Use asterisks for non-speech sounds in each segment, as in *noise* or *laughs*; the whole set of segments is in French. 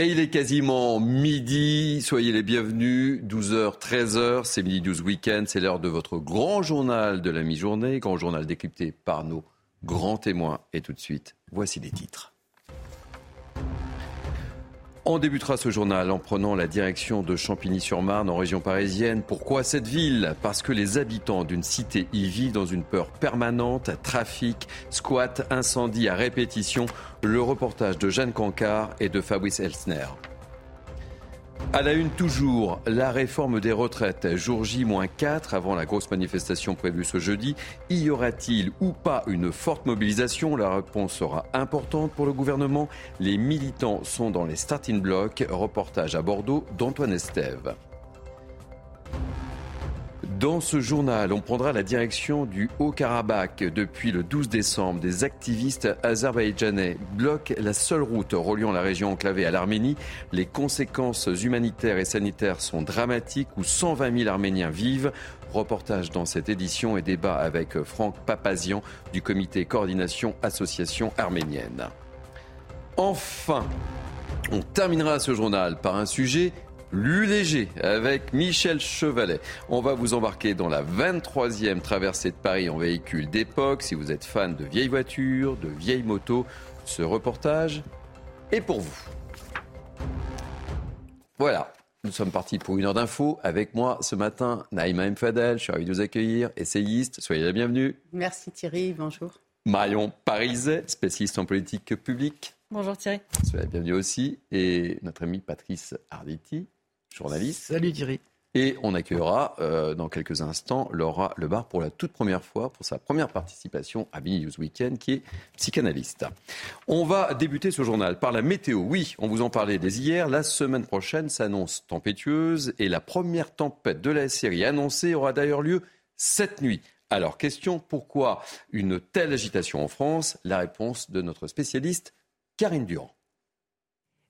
Et il est quasiment midi, soyez les bienvenus, 12h, 13h, c'est Midi 12 Week-end, c'est l'heure de votre grand journal de la mi-journée, grand journal décrypté par nos grands témoins. Et tout de suite, voici les titres. On débutera ce journal en prenant la direction de Champigny-sur-Marne en région parisienne. Pourquoi cette ville? Parce que les habitants d'une cité y vivent dans une peur permanente, trafic, squat, incendie à répétition. Le reportage de Jeanne Cancard et de Fabrice Elsner. À la une toujours, la réforme des retraites. Jour J-4 avant la grosse manifestation prévue ce jeudi. Y aura-t-il ou pas une forte mobilisation? La réponse sera importante pour le gouvernement. Les militants sont dans les starting blocks. Reportage à Bordeaux d'Antoine Estève. Dans ce journal, on prendra la direction du Haut-Karabakh. Depuis le 12 décembre, des activistes azerbaïdjanais bloquent la seule route reliant la région enclavée à l'Arménie. Les conséquences humanitaires et sanitaires sont dramatiques où 120 000 Arméniens vivent. Reportage dans cette édition et débat avec Franck Papazian du comité coordination association arménienne. Enfin, on terminera ce journal par un sujet plus léger avec Michel Chevalet. On va vous embarquer dans la 23e traversée de Paris en véhicule d'époque. Si vous êtes fan de vieilles voitures, de vieilles motos, ce reportage est pour vous. Voilà. Nous sommes partis pour une heure d'info. Avec moi ce matin, Naïma M. Fadel. Je suis ravi de vous accueillir. Essayiste, soyez la bienvenue. Merci Thierry, bonjour. Marion Pariset, spécialiste en politique publique. Bonjour Thierry. Soyez la bienvenue aussi. Et notre amie Patrice Arditi, journaliste. Salut Thierry. Et on accueillera euh, dans quelques instants Laura Lebar pour la toute première fois, pour sa première participation à Mini News Weekend, qui est psychanalyste. On va débuter ce journal par la météo. Oui, on vous en parlait dès hier. La semaine prochaine s'annonce tempétueuse et la première tempête de la série annoncée aura d'ailleurs lieu cette nuit. Alors, question, pourquoi une telle agitation en France? La réponse de notre spécialiste, Karine Durand.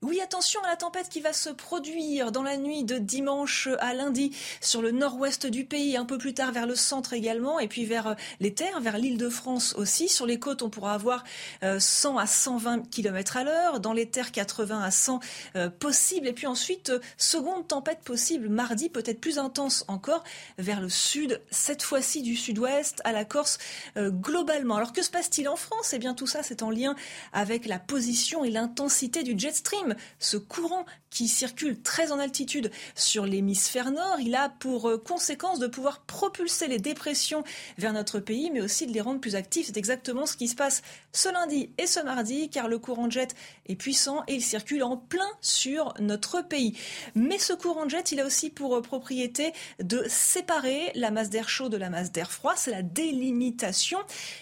Oui, attention à la tempête qui va se produire dans la nuit de dimanche à lundi sur le nord-ouest du pays, un peu plus tard vers le centre également, et puis vers euh, les terres, vers l'île de France aussi. Sur les côtes, on pourra avoir 100 euh, à 120 km à l'heure, dans les terres 80 à 100 euh, possible, et puis ensuite, seconde tempête possible mardi, peut-être plus intense encore, vers le sud, cette fois-ci du sud-ouest à la Corse globalement. Alors que se passe-t-il en France? Eh bien tout ça, c'est en lien avec la position et l'intensité du jet stream ce courant qui circule très en altitude sur l'hémisphère nord, il a pour euh, conséquence de pouvoir propulser les dépressions vers notre pays, mais aussi de les rendre plus actifs. C'est exactement ce qui se passe ce lundi et ce mardi, car le courant de jet est puissant et il circule en plein sur notre pays. Mais ce courant de jet, il a aussi pour euh, propriété de séparer la masse d'air chaud de la masse d'air froid. C'est la délimitation.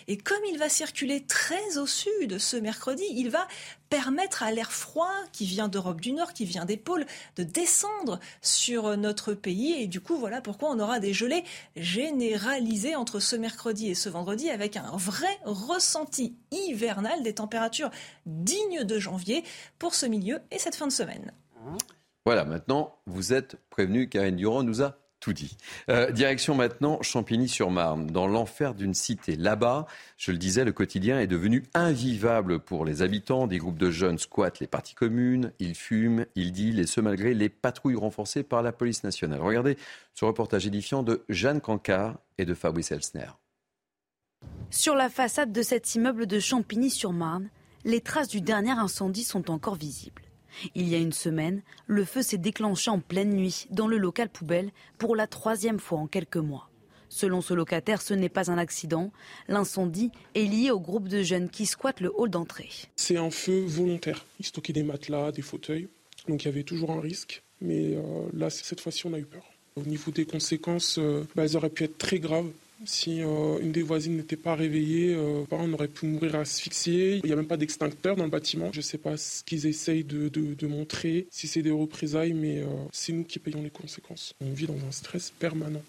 Et comme il va circuler très au sud ce mercredi, il va permettre à l'air froid qui vient d'Europe du Nord, qui vient des pôles, de descendre sur notre pays. Et du coup, voilà pourquoi on aura des gelées généralisées entre ce mercredi et ce vendredi avec un vrai ressenti hivernal des températures dignes de janvier pour ce milieu et cette fin de semaine. Voilà, maintenant, vous êtes prévenu, Karine Durand nous a tout dit. Euh, direction maintenant Champigny-sur-Marne, dans l'enfer d'une cité. Là-bas, je le disais, le quotidien est devenu invivable pour les habitants. Des groupes de jeunes squattent les parties communes, ils fument, ils dealent, et ce malgré les patrouilles renforcées par la police nationale. Regardez ce reportage édifiant de Jeanne Cancard et de Fabrice Elsner. Sur la façade de cet immeuble de Champigny-sur-Marne, les traces du dernier incendie sont encore visibles. Il y a une semaine, le feu s'est déclenché en pleine nuit dans le local poubelle pour la troisième fois en quelques mois. Selon ce locataire, ce n'est pas un accident. L'incendie est lié au groupe de jeunes qui squattent le hall d'entrée. C'est un feu volontaire. Ils stockaient des matelas, des fauteuils. Donc il y avait toujours un risque. Mais euh, là, cette fois-ci, on a eu peur. Au niveau des conséquences, euh, bah, elles auraient pu être très graves. Si euh, une des voisines n'était pas réveillée, euh, on aurait pu mourir asphyxié. Il n'y a même pas d'extincteur dans le bâtiment. Je ne sais pas ce qu'ils essayent de, montrer, si c'est des représailles, mais euh, c'est nous qui payons les conséquences. On vit dans un stress permanent.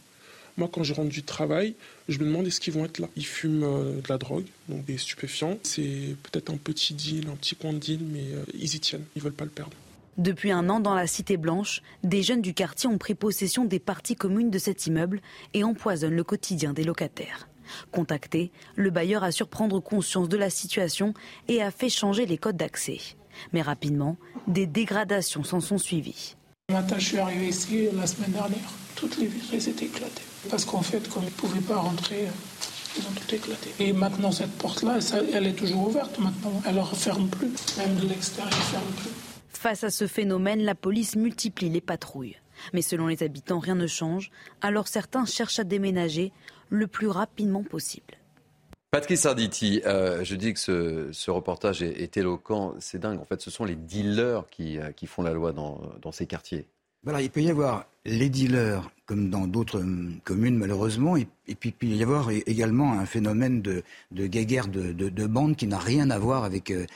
Moi, quand je rentre du travail, je me demande est-ce qu'ils vont être là? Ils fument de la drogue, donc des stupéfiants. C'est peut-être un petit deal, un petit coin de deal, mais ils y tiennent. Ils veulent pas le perdre. Depuis un an, dans la Cité Blanche, des jeunes du quartier ont pris possession des parties communes de cet immeuble et empoisonnent le quotidien des locataires. Contacté, le bailleur assure prendre conscience de la situation et a fait changer les codes d'accès. Mais rapidement, des dégradations s'en sont suivies. Matin, je suis arrivé ici la semaine dernière. Toutes les vitres étaient éclatées. Parce qu'en fait, comme ils ne pouvaient pas rentrer, ils ont tout éclaté. Et maintenant, cette porte-là, elle est toujours ouverte maintenant. Elle ne referme plus. Même de l'extérieur, elle ne ferme plus. Face à ce phénomène, la police multiplie les patrouilles. Mais selon les habitants, rien ne change, alors certains cherchent à déménager le plus rapidement possible. Patrice Arditi, euh, je dis que ce, reportage est, éloquent, c'est dingue. En fait, ce sont les dealers qui, euh, font la loi dans, ces quartiers. Voilà, il peut y avoir les dealers, comme dans d'autres hum, communes malheureusement, et, puis il peut y avoir également un phénomène de, de guéguerre de, de, bande qui n'a rien à voir avec, euh,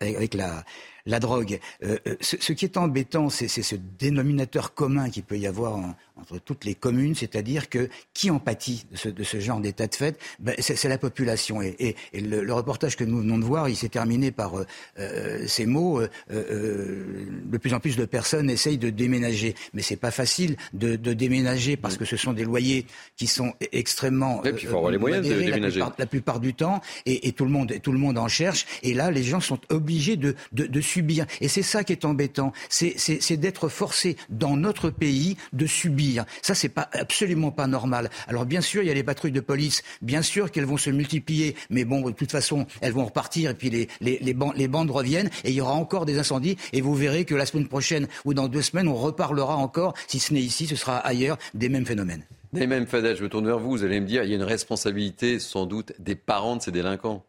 avec la, la drogue. Euh, euh, ce, qui est embêtant, c'est ce dénominateur commun qu'il peut y avoir entre toutes les communes, c'est-à-dire que qui en pâtit de ce, genre d'état de fait? Ben, C'est la population. Et, le, reportage que nous venons de voir, il s'est terminé par euh, ces mots de plus en plus de personnes essayent de déménager, mais c'est pas facile de, déménager parce que ce sont des loyers qui sont extrêmement. Et puis il faut avoir les moyens de déménager la plupart, du temps, et, tout le monde, tout le monde en cherche. Et là, les gens sont obligés de, de, de subir. Et c'est ça qui est embêtant, c'est d'être forcé dans notre pays de subir. Ça, c'est pas absolument pas normal. Alors bien sûr, il y a les patrouilles de police, bien sûr qu'elles vont se multiplier, mais bon, de toute façon, elles vont repartir et puis les, bandes reviennent et il y aura encore des incendies. Et vous verrez que la semaine prochaine ou dans deux semaines, on reparlera encore, si ce n'est ici, ce sera ailleurs, des mêmes phénomènes. Des mêmes Fadel, je me tourne vers vous, vous allez me dire, il y a une responsabilité sans doute des parents de ces délinquants.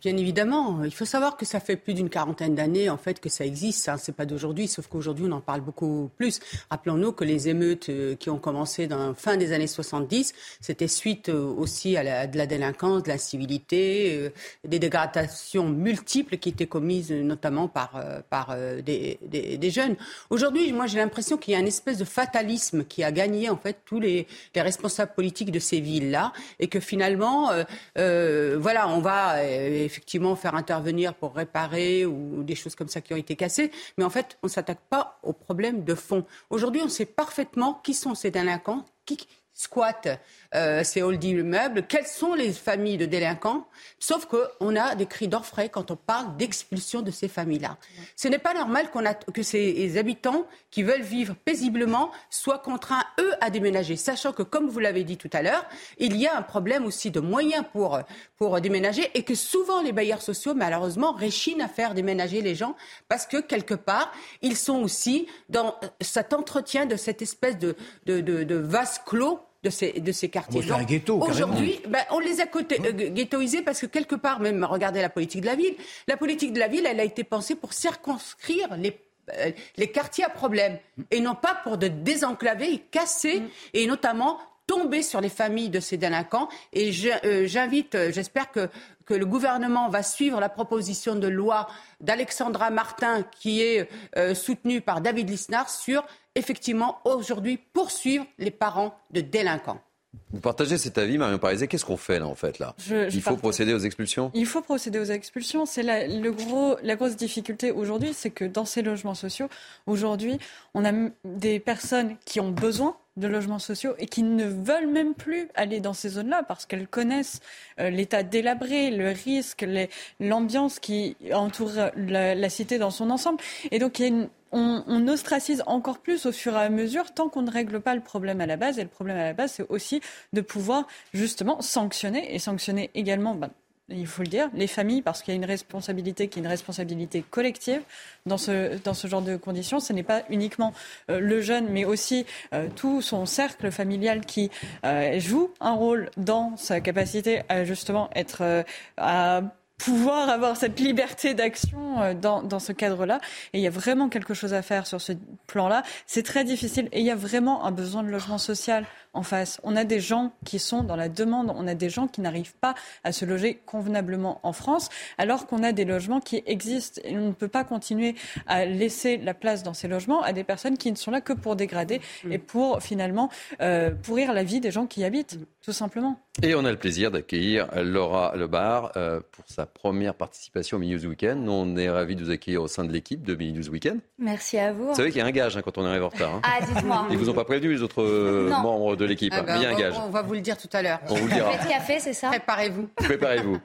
Bien évidemment, il faut savoir que ça fait plus d'une quarantaine d'années en fait que ça existe. Hein. C'est pas d'aujourd'hui, sauf qu'aujourd'hui on en parle beaucoup plus. Rappelons-nous que les émeutes euh, qui ont commencé dans fin des années 70, c'était suite euh, aussi à, de la délinquance, de la civilité, euh, des dégradations multiples qui étaient commises notamment par par des, jeunes. Aujourd'hui, moi j'ai l'impression qu'il y a une espèce de fatalisme qui a gagné en fait tous les, les responsables politiques de ces villes-là et que finalement, voilà, on va euh, effectivement faire intervenir pour réparer ou des choses comme ça qui ont été cassées. Mais en fait, on ne s'attaque pas au problème de fond. Aujourd'hui, on sait parfaitement qui sont ces délinquants, qui squattent euh, ces holdings immeubles, quelles sont les familles de délinquants, sauf qu'on a des cris d'orfraie quand on parle d'expulsion de ces familles-là. Ce n'est pas normal a, que ces habitants qui veulent vivre paisiblement soient contraints, eux, à déménager, sachant que, comme vous l'avez dit tout à l'heure, il y a un problème aussi de moyens pour, pour déménager et que souvent les bailleurs sociaux, malheureusement, réchinent à faire déménager les gens parce que, quelque part, ils sont aussi dans cet entretien de cette espèce de, de, de, de vase clos de ces, de ces quartiers. un ghetto, Aujourd'hui, ben, on les a côté, euh, ghettoisés parce que quelque part, même regardez la politique de la ville, la politique de la ville, elle a été pensée pour circonscrire les euh, les quartiers à problème et non pas pour de désenclaver et casser mm. et notamment tomber sur les familles de ces délinquants. Et euh, j'invite, j'espère que, que le gouvernement va suivre la proposition de loi d'Alexandra Martin qui est soutenue par David Lisnard sur effectivement aujourd'hui poursuivre les parents de délinquants. Vous partagez cet avis, Marion Parizet. Qu'est-ce qu'on fait là, en fait là Il faut procéder aux expulsions? Il faut procéder aux expulsions. C'est la, le gros, la grosse difficulté aujourd'hui, c'est que dans ces logements sociaux, aujourd'hui, on a des personnes qui ont besoin de logements sociaux et qui ne veulent même plus aller dans ces zones-là parce qu'elles connaissent euh, l'état délabré, le risque, l'ambiance qui entoure la, la, cité dans son ensemble. Et donc il y a une, on, ostracise encore plus au fur et à mesure tant qu'on ne règle pas le problème à la base. Et le problème à la base, c'est aussi de pouvoir justement sanctionner et sanctionner également. Ben, il faut le dire, les familles, parce qu'il y a une responsabilité qui est une responsabilité collective dans ce, dans ce genre de conditions. Ce n'est pas uniquement euh, le jeune, mais aussi euh, tout son cercle familial qui euh, joue un rôle dans sa capacité à justement être à pouvoir avoir cette liberté d'action euh, dans, dans ce cadre-là. Et il y a vraiment quelque chose à faire sur ce plan-là. C'est très difficile et il y a vraiment un besoin de logement social en face. On a des gens qui sont dans la demande, on a des gens qui n'arrivent pas à se loger convenablement en France, alors qu'on a des logements qui existent. Et on ne peut pas continuer à laisser la place dans ces logements à des personnes qui ne sont là que pour dégrader et pour finalement euh, pourrir la vie des gens qui y habitent, tout simplement. Et on a le plaisir d'accueillir Laura Lebar euh, pour sa première participation au Mini News Weekend. On est ravis de vous accueillir au sein de l'équipe de Mini News Weekend. Merci à vous. Vous savez qu'il y a un gage hein, quand on arrive en retard. Hein. Ah, dites-moi. Ils vous ont pas prévenu les autres euh, membres de l'équipe. Ah bah, il y a un gage. On va vous le dire tout à l'heure. On vous le dira. Café, café, c'est ça? Préparez-vous. Préparez-vous.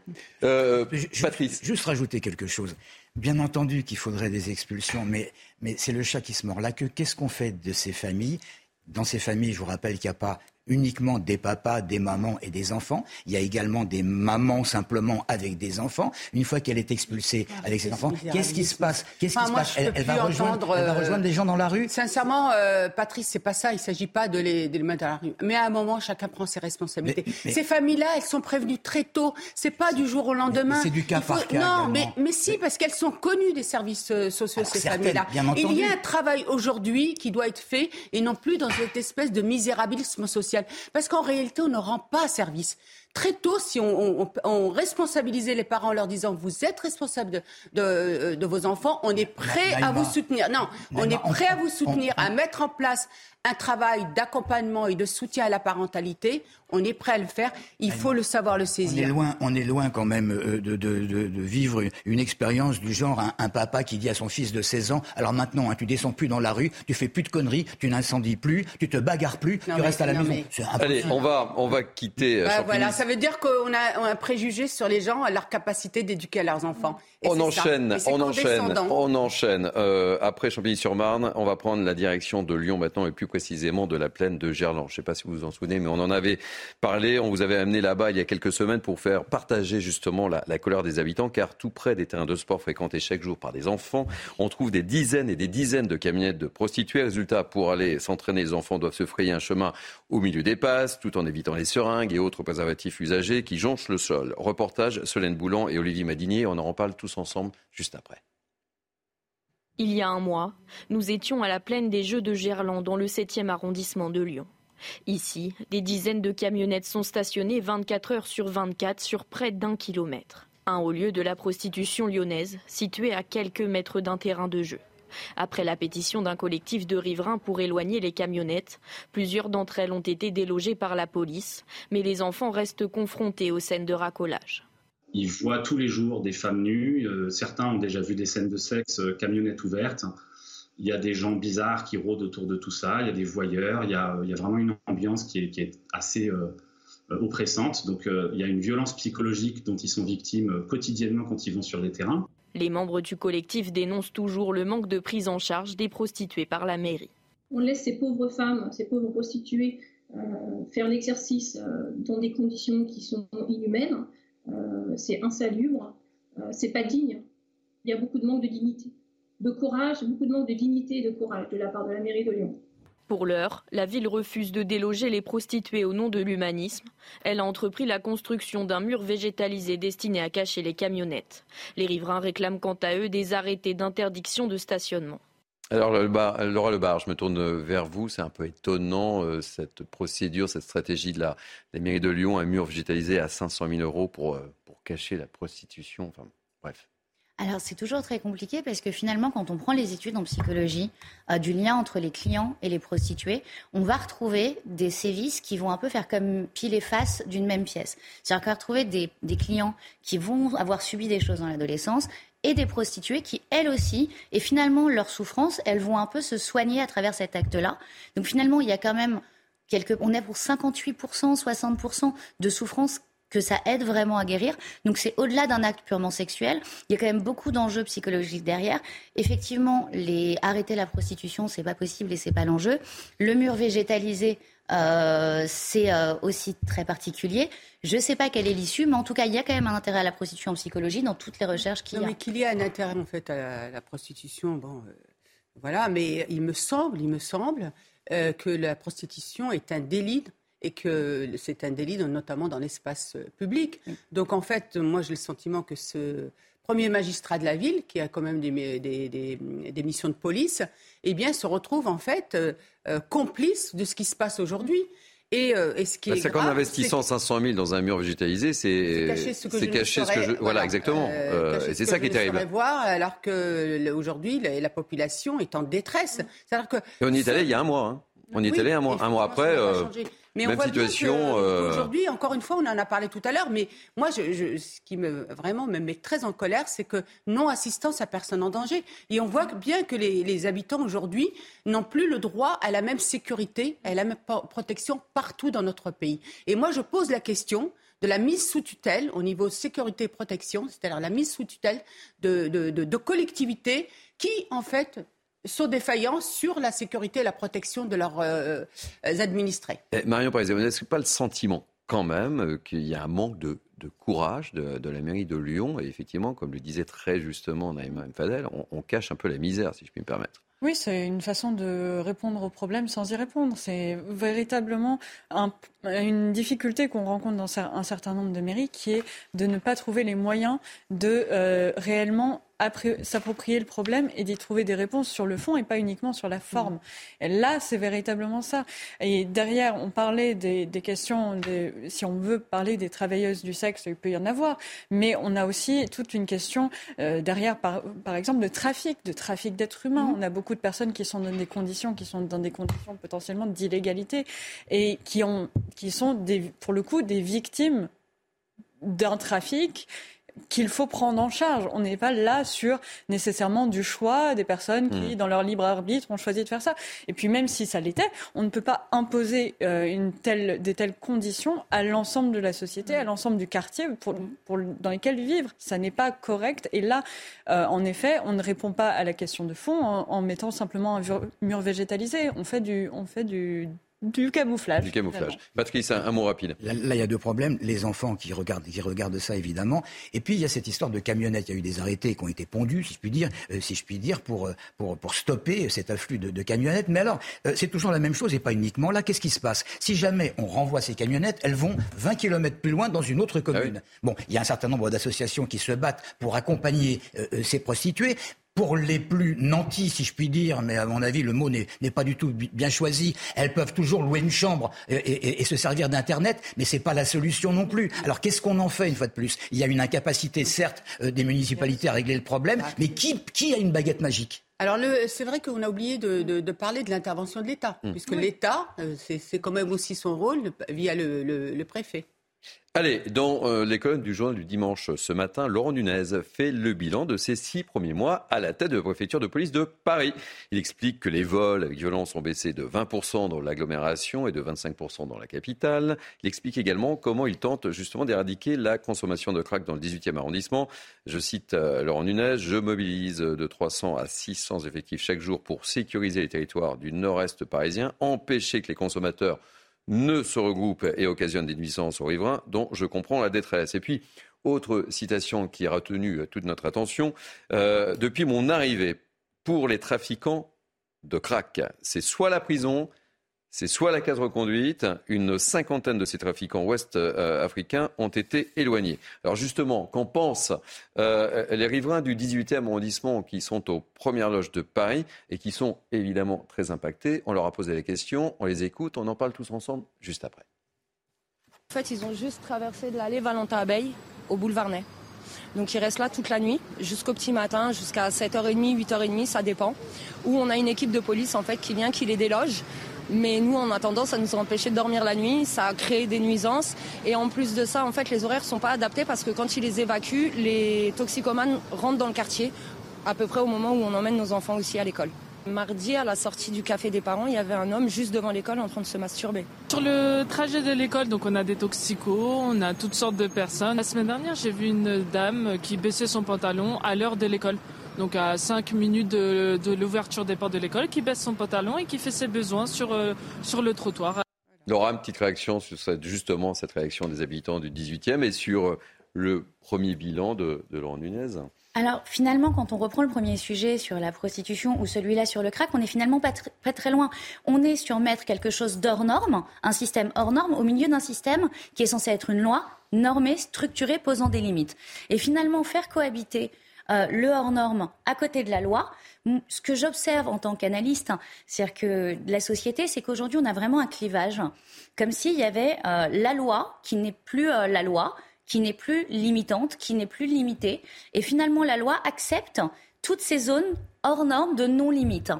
Euh, Patrice. Juste rajouter quelque chose. Bien entendu qu'il faudrait des expulsions, mais, mais c'est le chat qui se mord la queue. Qu'est-ce qu'on fait de ces familles? Dans ces familles, je vous rappelle qu'il n'y a pas uniquement des papas, des mamans et des enfants. Il y a également des mamans simplement avec des enfants. Une fois qu'elle est expulsée avec ses enfants, qu'est-ce qui se passe? Qu'est-ce Enfin, qui se moi, passe? elle, va rejoindre, elle va euh, rejoindre des gens dans la rue? Sincèrement, euh, Patrice, c'est pas ça. Il ne s'agit pas de les, de les mettre à la rue. Mais à un moment, chacun prend ses responsabilités. Mais- mais- Ces familles-là, elles sont prévenues très tôt. C'est pas du jour au lendemain. C'est du cas faut- par cas Non, mais, mais si, parce qu'elles sont connues des services euh, sociaux, Alors, ces certaines, familles-là. Il y a un travail aujourd'hui qui doit être fait et non plus dans cette espèce de misérabilisme social. Parce qu'en réalité, on ne rend pas service. Très tôt, si on, on- on responsabilisait les parents en leur disant vous êtes responsable de, de, de vos enfants, on est prêt à vous soutenir. Non, on est on- prêt à vous soutenir, à mettre en place un travail d'accompagnement et de soutien à la parentalité. On est prêt à le faire. Il faut le savoir le on est saisir. loin, on est loin quand même euh, de, de- de- de vivre une expérience du genre un, un papa qui dit à son fils de 16 ans alors maintenant hein, tu descends plus dans la rue, tu fais plus de conneries, tu n'incendies plus, tu te bagarres plus, Non, tu mais- restes à la maison. mais- Allez, on va, on va quitter. euh, Champigny. voilà, ça veut dire qu'on a, on a un préjugé sur les gens, à leur capacité d'éduquer leurs enfants. Et On enchaîne, on enchaîne, on enchaîne. Euh, après Champigny-sur-Marne, on va prendre la direction de Lyon maintenant et plus précisément de la plaine de Gerland. Je ne sais pas si vous vous en souvenez, mais on en avait On vous avait amené là-bas il y a quelques semaines pour faire partager justement la, la colère des habitants, car tout près des terrains de sport fréquentés chaque jour par des enfants, on trouve des dizaines et des dizaines de camionnettes de prostituées. Résultat, pour aller s'entraîner, les enfants doivent se frayer un chemin au milieu des passes, tout en évitant les seringues et autres préservatifs usagés qui jonchent le sol. Reportage Solène Boulan et Olivier Madinier. On en reparle tous ensemble juste après. Il y a un mois, nous étions à la plaine des Jeux de Gerland dans le 7e arrondissement de Lyon. Ici, des dizaines de camionnettes sont stationnées 24 heures sur 24 sur près d'un kilomètre. Un haut lieu de la prostitution lyonnaise, situé à quelques mètres d'un terrain de jeu. Après la pétition d'un collectif de riverains pour éloigner les camionnettes, plusieurs d'entre elles ont été délogées par la police, mais les enfants restent confrontés aux scènes de racolage. Ils voient tous les jours des femmes nues. euh, certains ont déjà vu des scènes de sexe, euh, camionnettes ouvertes. Il y a des gens bizarres qui rôdent autour de tout ça. Il y a des voyeurs. Il y a, il y a vraiment une ambiance qui est, qui est assez euh, euh, oppressante. Donc euh, il y a une violence psychologique dont ils sont victimes euh, quotidiennement quand ils vont sur les terrains. Les membres du collectif dénoncent toujours le manque de prise en charge des prostituées par la mairie. On laisse ces pauvres femmes, ces pauvres prostituées euh, faire l'exercice euh, dans des conditions qui sont inhumaines. Euh, c'est insalubre, euh, c'est pas digne. Il y a beaucoup de manque de dignité, de courage, beaucoup de manque de dignité et de courage de la part de la mairie de Lyon. Pour l'heure, la ville refuse de déloger les prostituées au nom de l'humanisme. Elle a entrepris la construction d'un mur végétalisé destiné à cacher les camionnettes. Les riverains réclament quant à eux des arrêtés d'interdiction de stationnement. Alors, le bar- Laura Lebar, je me tourne vers vous. C'est un peu étonnant, euh, cette procédure, cette stratégie de la, la mairie de Lyon, un mur végétalisé à 500 000 euros pour, euh, pour cacher la prostitution. Enfin, bref. Alors c'est toujours très compliqué parce que finalement quand on prend les études en psychologie euh, du lien entre les clients et les prostituées, on va retrouver des sévices qui vont un peu faire comme pile et face d'une même pièce. C'est-à-dire qu'on va retrouver des, clients qui vont avoir subi des choses dans l'adolescence et des prostituées qui, elles aussi, et finalement leur souffrance, elles vont un peu se soigner à travers cet acte-là. Donc finalement il y a quand même quelques... On est pour 58%, 60% de souffrance que ça aide vraiment à guérir. Donc c'est au-delà d'un acte purement sexuel. Il y a quand même beaucoup d'enjeux psychologiques derrière. Effectivement, les arrêter la prostitution, c'est pas possible et c'est pas l'enjeu. Le mur végétalisé, euh, c'est euh, aussi très particulier. Je sais pas quelle est l'issue, mais en tout cas, il y a quand même un intérêt à la prostitution en psychologie dans toutes les recherches qu'il y Non, a. mais qu'il y ait un intérêt en fait à la, la prostitution, bon, euh, voilà. Mais il me semble, il me semble que la prostitution est un délit et que c'est un délit, notamment dans l'espace public. Donc en fait, moi j'ai le sentiment que ce premier magistrat de la ville, qui a quand même des, des, missions de police, eh bien, se retrouve en fait euh, euh, complice de ce qui se passe aujourd'hui. Et, euh, ce qui bah, est, qu'en investissant 500 000 dans un mur végétalisé, c'est cacher ce que, je, cacher ce que je... voilà, exactement. et c'est ça qui est terrible. voir alors que aujourd'hui la, population est en détresse. Que et on y est allé il y a un mois. Hein. On y est allé un mois, un mois après. Mais on voit situation. Euh, aujourd'hui, encore une fois, on en a parlé tout à l'heure, mais moi, je, ce qui me vraiment me met très en colère, c'est que non assistance à personne en danger. Et on voit bien que les, les habitants aujourd'hui n'ont plus le droit à la même sécurité, à la même protection partout dans notre pays. Et moi, je pose la question de la mise sous tutelle au niveau sécurité et protection, c'est-à-dire la mise sous tutelle de, de, de, de collectivités qui, en fait, sont défaillants sur la sécurité et la protection de leurs euh, administrés. Eh, Marion Paris, vous n'avez pas le sentiment quand même euh, qu'il y a un manque de, courage de, la mairie de Lyon. Et effectivement, comme le disait très justement Naïma Mfadel, on, on, cache un peu la misère, si je puis me permettre. Oui, c'est une façon de répondre aux problèmes sans y répondre. C'est véritablement une difficulté qu'on rencontre dans un certain nombre de mairies qui est de ne pas trouver les moyens de euh, réellement s'approprier le problème et d'y trouver des réponses sur le fond et pas uniquement sur la forme. Mmh. Et là, c'est véritablement ça. Et derrière, on parlait des, des questions, si on veut parler des travailleuses du sexe, il peut y en avoir, mais on a aussi toute une question euh, derrière, par, par, exemple, de trafic, de trafic d'êtres humains. Mmh. On a beaucoup de personnes qui sont dans des conditions, qui sont dans des conditions potentiellement d'illégalité et qui, ont, qui sont, des, pour le coup, des victimes d'un trafic qu'il faut prendre en charge. On n'est pas là sur nécessairement du choix des personnes qui, mmh. dans leur libre arbitre, ont choisi de faire ça. Et puis même si ça l'était, on ne peut pas imposer euh, une telle, des telles conditions à l'ensemble de la société, à l'ensemble du quartier pour, pour, dans lequel vivre. Ça n'est pas correct. Et là, euh, en effet, on ne répond pas à la question de fond en, en mettant simplement un mur végétalisé. On fait du, on fait du du camouflage. Du camouflage. Patrice, un, mot rapide. Là, il y a deux problèmes. Les enfants qui regardent, qui regardent ça, évidemment. Et puis, il y a cette histoire de camionnettes. Il y a eu des arrêtés qui ont été pondus, si je puis dire, euh, si je puis dire pour, euh, pour, pour stopper cet afflux de, de camionnettes. Mais alors, euh, c'est toujours la même chose et pas uniquement là. Qu'est-ce qui se passe? Si jamais on renvoie ces camionnettes, elles vont 20 km plus loin dans une autre commune. Ah bon, il y a un certain nombre d'associations qui se battent pour accompagner ces prostituées pour les plus nantis, si je puis dire, mais à mon avis, le mot n'est pas du tout bien choisi. Elles peuvent toujours louer une chambre et, se servir d'Internet, mais c'est pas la solution non plus. Alors qu'est-ce qu'on en fait une fois de plus? Il y a une incapacité, certes, euh, des municipalités à régler le problème, mais qui, qui a une baguette magique? Alors c'est vrai qu'on a oublié de, parler de l'intervention de l'État, mmh. puisque l'État, euh, c'est quand même aussi son rôle via le préfet. Allez, dans euh, les colonnes du journal du dimanche ce matin, Laurent Nunez fait le bilan de ses six premiers mois à la tête de la préfecture de police de Paris. Il explique que les vols avec violence ont baissé de 20% dans l'agglomération et de 25% dans la capitale. Il explique également comment il tente justement d'éradiquer la consommation de crack dans le 18e arrondissement. Je cite euh, Laurent Nunez, je mobilise de 300 à 600 effectifs chaque jour pour sécuriser les territoires du nord-est parisien, empêcher que les consommateurs ne se regroupent et occasionnent des nuisances aux riverains dont je comprends la détresse. Et puis, autre citation qui a retenu toute notre attention, euh, depuis mon arrivée, pour les trafiquants de crack, c'est soit la prison, c'est soit la case reconduite, une cinquantaine de ces trafiquants ouest-africains ont été éloignés. Alors justement, qu'en pensent euh, les riverains du 18e arrondissement qui sont aux premières loges de Paris et qui sont évidemment très impactés? On leur a posé la question, on les écoute, on en parle tous ensemble juste après. En fait, ils ont juste traversé de l'allée Valentin-Abeille au boulevard Ney. Donc ils restent là toute la nuit, jusqu'au petit matin, jusqu'à 7h30, 8h30, ça dépend. Où on a une équipe de police en fait qui vient, qui les déloge. Mais nous, en attendant, ça nous a empêché de dormir la nuit, ça a créé des nuisances. Et en plus de ça, en fait, les horaires ne sont pas adaptés parce que quand ils les évacuent, les toxicomanes rentrent dans le quartier, à peu près au moment où on emmène nos enfants aussi à l'école. Mardi, à la sortie du café des parents, il y avait un homme juste devant l'école en train de se masturber. Sur le trajet de l'école, donc on a des toxicos, on a toutes sortes de personnes. La semaine dernière, j'ai vu une dame qui baissait son pantalon à l'heure de l'école donc à 5 minutes de, l'ouverture des portes de l'école, qui baisse son pantalon et qui fait ses besoins sur, euh, sur le trottoir. Laura, une petite réaction sur cette, justement cette réaction des habitants du 18e et sur le premier bilan de, de Laurent Nunez? Alors finalement, quand on reprend le premier sujet sur la prostitution ou celui-là sur le crack, on est finalement pas, pas très loin. On est sur mettre quelque chose d'hors norme, un système hors norme, au milieu d'un système qui est censé être une loi normée, structurée, posant des limites. Et finalement, faire cohabiter euh, le hors norme à côté de la loi. Ce que j'observe en tant qu'analyste, c'est-à-dire que la société, c'est qu'aujourd'hui, on a vraiment un clivage, comme s'il y avait euh, la loi qui n'est plus euh, la loi, qui n'est plus limitante, qui n'est plus limitée. Et finalement, la loi accepte toutes ces zones hors normes de non-limite.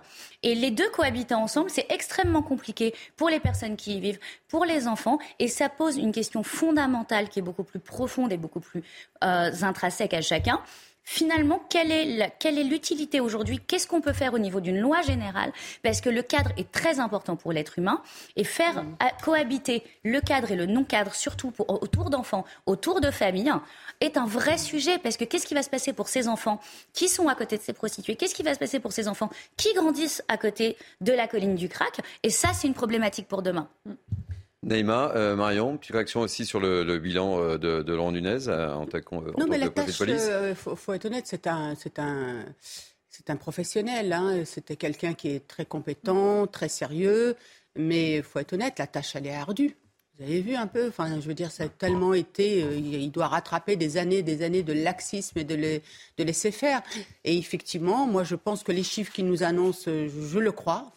Et les deux cohabiter ensemble, c'est extrêmement compliqué pour les personnes qui y vivent, pour les enfants, et ça pose une question fondamentale qui est beaucoup plus profonde et beaucoup plus euh, intrinsèque à chacun finalement, quelle est l'utilité aujourd'hui? Qu'est-ce qu'on peut faire au niveau d'une loi générale? Parce que le cadre est très important pour l'être humain et faire mmh. cohabiter le cadre et le non-cadre, surtout autour d'enfants, autour de familles, est un vrai sujet. Parce que qu'est-ce qui va se passer pour ces enfants qui sont à côté de ces prostituées? Qu'est-ce qui va se passer pour ces enfants qui grandissent à côté de la colline du crack? Et ça, c'est une problématique pour demain. Mmh. Naïma, euh, Marion, petite réaction aussi sur le, bilan euh, de, de Laurent Nunez euh, en, tant non, mais la tâche, Il faut, être honnête, c'est un, c'est un, c'est un professionnel. Hein. C'était quelqu'un qui est très compétent, très sérieux. Mais il faut être honnête, la tâche, elle est ardue. Vous avez vu un peu, enfin, je veux dire, ça a tellement été, il doit rattraper des années, des années de laxisme et de, de laisser faire. Et effectivement, moi, je pense que les chiffres qu'il nous annoncent, je, le crois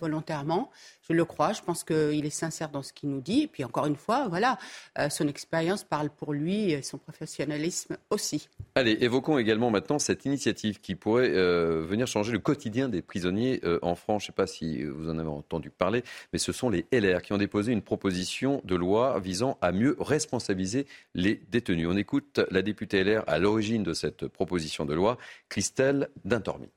volontairement, je le crois. Je pense qu'il est sincère dans ce qu'il nous dit. Et puis encore une fois, voilà, euh, son expérience parle pour lui et son professionnalisme aussi. Allez, évoquons également maintenant cette initiative qui pourrait euh, venir changer le quotidien des prisonniers euh, en France. Je ne sais pas si vous en avez entendu parler, mais ce sont les LR qui ont déposé une proposition de loi visant à mieux responsabiliser les détenus. On écoute la députée LR à l'origine de cette proposition de loi, Christelle Dintormi.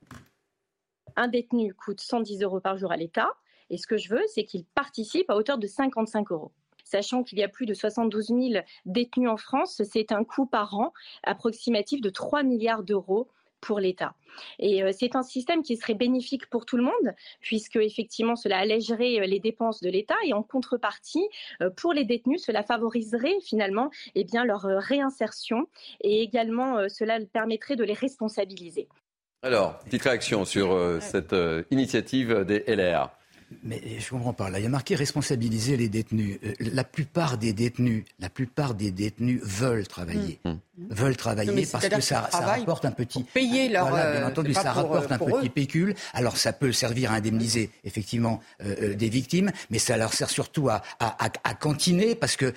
Un détenu coûte 110 euros par jour à l'État. Et ce que je veux, c'est qu'ils participent à hauteur de 55 euros sachant qu'il y a plus de 72 000 détenus en France, c'est un coût par an approximatif de 3 milliards d'euros pour l'État. Et euh, c'est un système qui serait bénéfique pour tout le monde, puisque effectivement cela allégerait euh, les dépenses de l'État et en contrepartie, euh, pour les détenus, cela favoriserait finalement eh bien, leur réinsertion et également cela permettrait de les responsabiliser. Alors, petite réaction sur cette initiative des LR. Mais je comprends pas. Là, il y a marqué responsabiliser les détenus. Euh, la plupart des détenus, la plupart des détenus veulent travailler. Mmh. Mmh. Veulent travailler parce que ça, ça, rapporte un petit. payer leur. Voilà, bien euh, entendu, ça rapporte un petit pécule. Alors, ça peut servir à indemniser effectivement euh, des victimes, mais ça leur sert surtout à, à, à, cantiner parce que,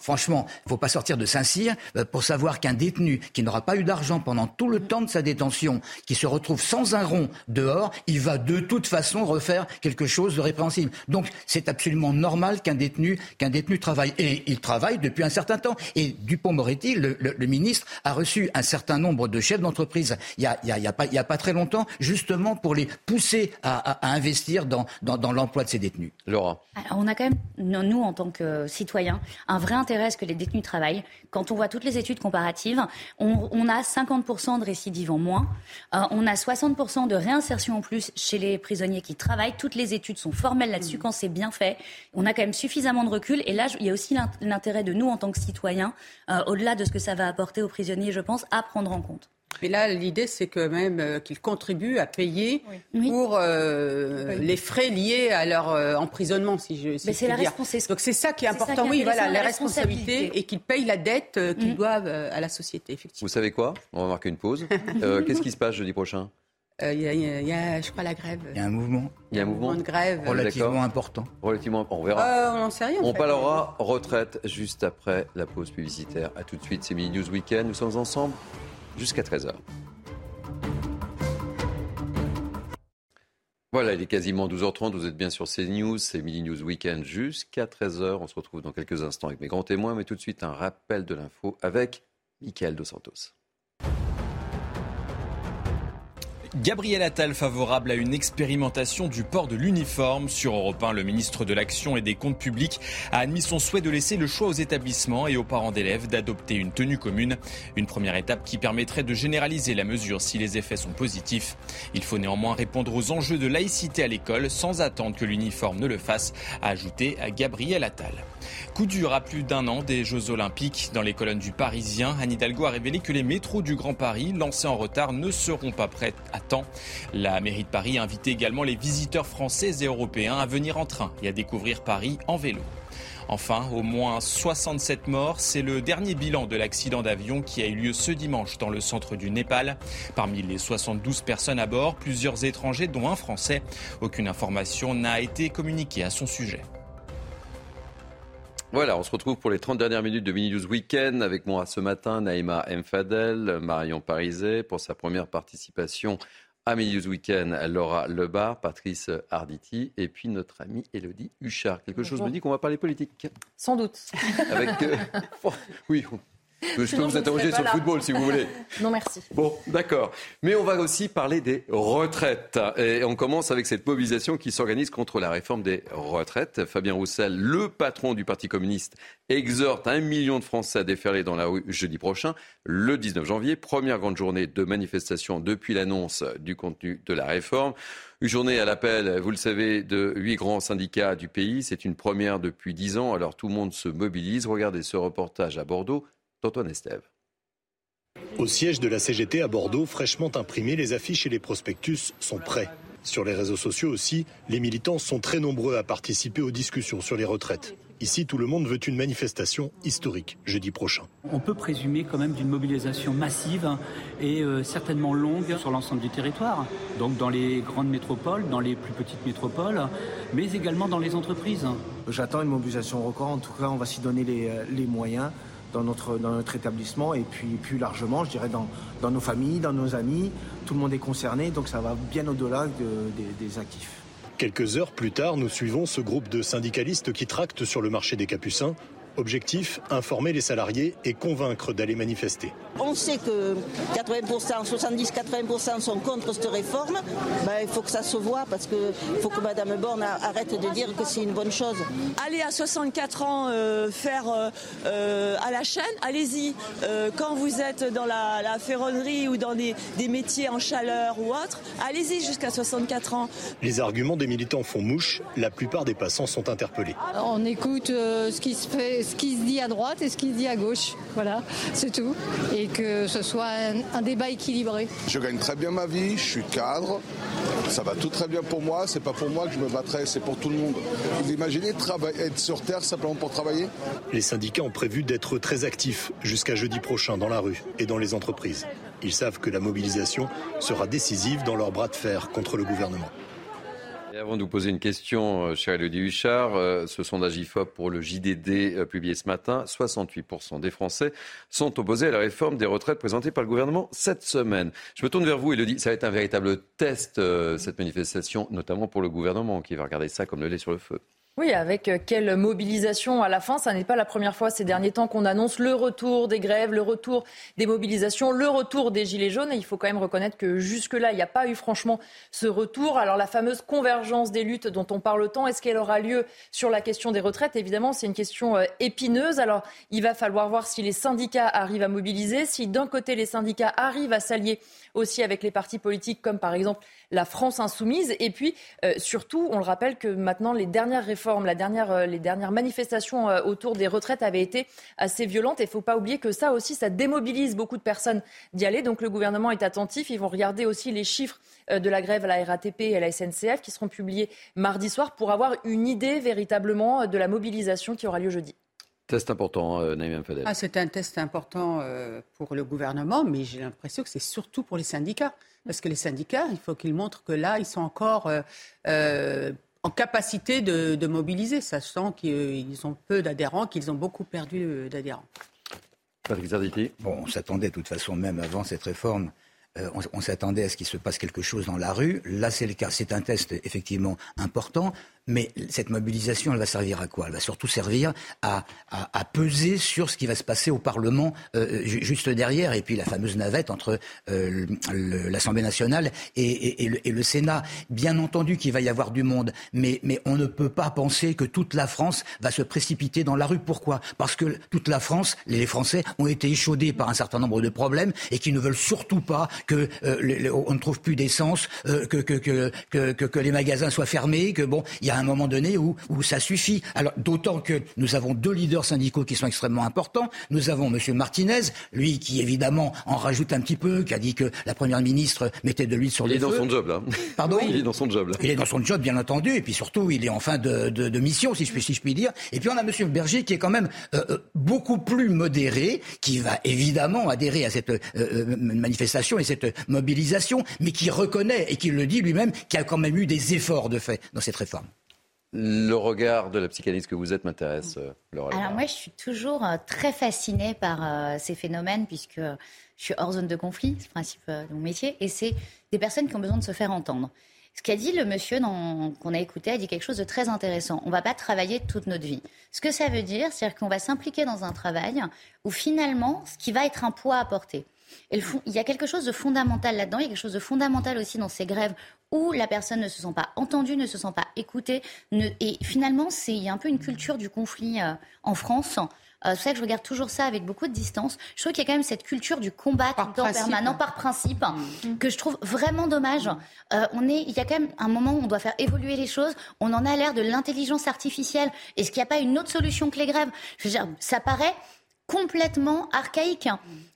franchement, il faut pas sortir de Saint-Cyr pour savoir qu'un détenu qui n'aura pas eu d'argent pendant tout le temps de sa détention, qui se retrouve sans un rond dehors, il va de toute façon refaire quelque chose de répréhensible. Donc c'est absolument normal qu'un détenu, qu'un détenu travaille. Et il travaille depuis un certain temps. Et Dupont-Moretti, le, ministre, a reçu un certain nombre de chefs d'entreprise il n'y a, y a, pas, a, pas, très longtemps, justement pour les pousser à, investir dans, dans, l'emploi de ces détenus. Laura. Alors on a quand même, nous en tant que citoyens, un vrai intérêt à ce que les détenus travaillent. Quand on voit toutes les études comparatives, on, a 50% de récidives en moins, euh, on a 60% de réinsertion en plus chez les prisonniers qui travaillent. Toutes les études sont formelles là-dessus mm. quand c'est bien fait. On a quand même suffisamment de recul. Et là, il y a aussi l'intérêt de nous, en tant que citoyens, euh, au-delà de ce que ça va apporter aux prisonniers, je pense, à prendre en compte. Mais là, l'idée, c'est quand même euh, qu'ils contribuent à payer pour euh, les frais liés à leur emprisonnement, si je si c'est la responsabilité. Donc c'est ça qui est important, oui, voilà, la responsabilité et qu'ils payent la dette qu'ils mm. doivent à la société, effectivement. Vous savez quoi? On va marquer une pause. *laughs* Qu'est-ce qui se passe jeudi prochain? Euh, il y, a, je crois, la grève. Il y a un mouvement. Il y a un mouvement, de grève. Relativement important. Relativement On verra. Euh, on n'en sait rien. On parlera retraite juste après la pause publicitaire. A tout de suite, c'est Mini News Weekend. Nous sommes ensemble jusqu'à 13h. Voilà, il est quasiment 12h30, vous êtes bien sur CNews, c'est Mini News Weekend jusqu'à 13h. On se retrouve dans quelques instants avec mes grands témoins, mais tout de suite un rappel de l'info avec Michael Dos Santos. Gabriel Attal favorable à une expérimentation du port de l'uniforme. Sur Europe 1, le ministre de l'Action et des Comptes publics a admis son souhait de laisser le choix aux établissements et aux parents d'élèves d'adopter une tenue commune. Une première étape qui permettrait de généraliser la mesure si les effets sont positifs. Il faut néanmoins répondre aux enjeux de laïcité à l'école sans attendre que l'uniforme ne le fasse, a ajouté Gabriel Attal. Coup dur à plus d'un an des Jeux Olympiques. Dans les colonnes du Parisien, Anne Hidalgo a révélé que les métros du Grand Paris, lancés en retard, ne seront pas prêts à temps. La mairie de Paris a invité également les visiteurs français et européens à venir en train et à découvrir Paris en vélo. Enfin, au moins 67 morts, c'est le dernier bilan de l'accident d'avion qui a eu lieu ce dimanche dans le centre du Népal. Parmi les 72 personnes à bord, plusieurs étrangers, dont un Français. Aucune information n'a été communiquée à son sujet. Voilà, on se retrouve pour les 30 dernières minutes de Mini News Weekend avec moi ce matin Naïma Mfadel, Marion Pariset pour sa première participation Amélie News Weekend, Laura Lebar, Patrice Arditi et puis notre amie Elodie Huchard. Quelque chose me dit qu'on va parler politique. Sans doute. Avec, euh, *laughs* *laughs* oui, *laughs* je peux vous interroger sur le football si vous voulez. *laughs* Non, merci. Bon, d'accord. Mais on va aussi parler des retraites. Et on commence avec cette mobilisation qui s'organise contre la réforme des retraites. Fabien Roussel, le patron du Parti communiste, exhorte un million de Français à déferler dans la rue jeudi prochain, le 19 janvier. Première grande journée de manifestation depuis l'annonce du contenu de la réforme. Une journée à l'appel, vous le savez, de huit grands syndicats du pays. C'est une première depuis dix ans. Alors tout le monde se mobilise. Regardez ce reportage à Bordeaux d'Antoine Estève. Au siège de la CGT à Bordeaux, fraîchement imprimés, les affiches et les prospectus sont prêts. Sur les réseaux sociaux aussi, les militants sont très nombreux à participer aux discussions sur les retraites. Ici, tout le monde veut une manifestation historique jeudi prochain. On peut présumer quand même d'une mobilisation massive et euh, certainement longue sur l'ensemble du territoire. Donc dans les grandes métropoles, dans les plus petites métropoles, mais également dans les entreprises. J'attends une mobilisation record. En tout cas, on va s'y donner les, euh, les moyens dans notre, dans notre établissement et puis plus largement, je dirais, dans, dans nos familles, dans nos amis. Tout le monde est concerné, donc ça va bien au-delà de, des, des actifs. Quelques heures plus tard, nous suivons ce groupe de syndicalistes qui tractent sur le marché des Capucins Objectif, informer les salariés et convaincre d'aller manifester. On sait que 80%, 70-80% sont contre cette réforme. Ben, il faut que ça se voit parce qu'il faut que Mme Borne arrête de dire que c'est une bonne chose. Allez à 64 ans euh, faire euh, euh, à la chaîne, allez-y. Euh, quand vous êtes dans la, la ferronnerie ou dans des, des, métiers en chaleur ou autre, allez-y jusqu'à 64 ans. Les arguments des militants font mouche. La plupart des passants sont interpellés. On écoute ce qui se fait ce qui se dit à droite et ce qui se dit à gauche. Voilà, c'est tout. Et que ce soit un, un, débat équilibré. Je gagne très bien ma vie, je suis cadre, ça va tout très bien pour moi, c'est pas pour moi que je me battrai, c'est pour tout le monde. Vous imaginez être sur Terre simplement pour travailler? Les syndicats ont prévu d'être très actifs jusqu'à jeudi prochain dans la rue et dans les entreprises. Ils savent que la mobilisation sera décisive dans leur bras de fer contre le gouvernement. Avant de vous poser une question, euh, cher Elodie Huchard, euh, ce sondage IFOP pour le JDD euh, publié ce matin, 68% des Français sont opposés à la réforme des retraites présentée par le gouvernement cette semaine. Je me tourne vers vous, Elodie. Ça va être un véritable test, cette manifestation, notamment pour le gouvernement, qui va regarder ça comme le lait sur le feu. Oui, avec euh, quelle mobilisation à la fin. Ça n'est pas la première fois ces derniers temps qu'on annonce le retour des grèves, le retour des mobilisations, le retour des gilets jaunes. Et il faut quand même reconnaître que jusque-là, il n'y a pas eu franchement ce retour. Alors la fameuse convergence des luttes dont on parle tant, est-ce qu'elle aura lieu sur la question des retraites? Évidemment, c'est une question euh, épineuse. Alors il va falloir voir si les syndicats arrivent à mobiliser, si d'un côté les syndicats arrivent à s'allier aussi avec les partis politiques comme par exemple la France insoumise. Et puis euh, surtout, on le rappelle que maintenant les dernières réformes, la dernière, euh, les dernières manifestations euh, autour des retraites avaient été assez violentes. Et il ne faut pas oublier que ça aussi, ça démobilise beaucoup de personnes d'y aller. Donc le gouvernement est attentif. Ils vont regarder aussi les chiffres de la grève à la RATP et à la SNCF qui seront publiés mardi soir pour avoir une idée véritablement de la mobilisation qui aura lieu jeudi. Test important, euh, Naïm Fadel. Ah, c'est un test important euh, pour le gouvernement, mais j'ai l'impression que c'est surtout pour les syndicats. Parce que les syndicats, il faut qu'ils montrent que là, ils sont encore euh, en capacité de, de mobiliser, sachant qu'ils ont peu d'adhérents, qu'ils ont beaucoup perdu d'adhérents. Patrick Bon, on s'attendait de toute façon, même avant cette réforme, euh, on, on s'attendait à ce qu'il se passe quelque chose dans la rue. Là, c'est le cas. C'est un test effectivement important. Mais cette mobilisation, elle va servir à quoi? Elle va surtout servir à, peser sur ce qui va se passer au Parlement euh, juste derrière, et puis la fameuse navette entre euh, l'Assemblée nationale et, le, Sénat. Bien entendu qu'il va y avoir du monde, mais, on ne peut pas penser que toute la France va se précipiter dans la rue. Pourquoi? Parce que toute la France, les Français, ont été échaudés par un certain nombre de problèmes et qui ne veulent surtout pas que euh, on ne trouve plus d'essence, que, que, les magasins soient fermés, que bon, il y a un moment donné où, où ça suffit. Alors d'autant que nous avons deux leaders syndicaux qui sont extrêmement importants. Nous avons M. Martinez, lui qui évidemment en rajoute un petit peu, qui a dit que la première ministre mettait de l'huile sur il les feux. Il est dans son job là. Pardon Il est dans son job là. Il est dans son job bien entendu, et puis surtout il est en fin de, de, de mission si je, puis, si je puis dire. Et puis on a M. Berger qui est quand même euh, euh, beaucoup plus modéré, qui va évidemment adhérer à cette euh, manifestation et cette mobilisation, mais qui reconnaît et qui le dit lui-même qu'il y a quand même eu des efforts de fait dans cette réforme. Le regard de la psychanalyste que vous êtes m'intéresse, Laura. Alors moi, je suis toujours très fascinée par ces phénomènes puisque je suis hors zone de conflit, c'est le principe de mon métier, et c'est des personnes qui ont besoin de se faire entendre. Ce qu'a dit le monsieur qu'on a écouté a dit quelque chose de très intéressant. On ne va pas travailler toute notre vie. Ce que ça veut dire, c'est qu'on va s'impliquer dans un travail où finalement, ce qui va être un poids à porter. Il y a quelque chose de fondamental là-dedans, il y a quelque chose de fondamental aussi dans ces grèves où la personne ne se sent pas entendue, ne se sent pas écoutée. et finalement, il y a un peu une culture du conflit euh, en France euh, c'est ça que je regarde toujours ça avec beaucoup de distance. Je trouve qu'il y a quand même cette culture du combat tout le temps permanent par principe mm. que je trouve vraiment dommage. Euh, on est, il y a quand même un moment où on doit faire évoluer les choses. On en a l'air de l'intelligence artificielle. Est-ce qu'il n'y a pas une autre solution que les grèves? Je veux dire, ça paraît complètement archaïque.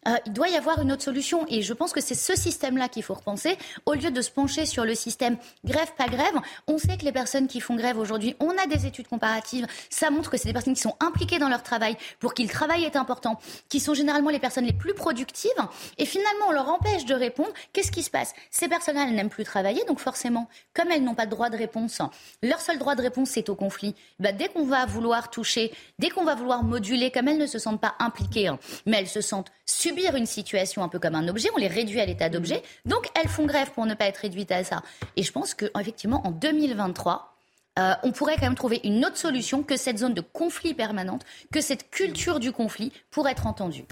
Euh, il doit y avoir une autre solution et je pense que c'est ce système-là qu'il faut repenser. Au lieu de se pencher sur le système grève, pas grève, on sait que les personnes qui font grève aujourd'hui, on a des études comparatives, ça montre que c'est des personnes qui sont impliquées dans leur travail, pour qui le travail est important, qui sont généralement les personnes les plus productives et finalement on leur empêche de répondre. Qu'est-ce qui se passe? Ces personnes-là, elles n'aiment plus travailler, donc forcément, comme elles n'ont pas de droit de réponse, leur seul droit de réponse c'est au conflit. Bah, dès qu'on va vouloir toucher, dès qu'on va vouloir moduler, comme elles ne se sentent pas impliquées, hein, mais elles se sentent subir une situation un peu comme un objet, on les réduit à l'état d'objet, donc elles font grève pour ne pas être réduites à ça. Et je pense qu'effectivement, en 2023, euh, on pourrait quand même trouver une autre solution que cette zone de conflit permanente, que cette culture du conflit pour être entendue.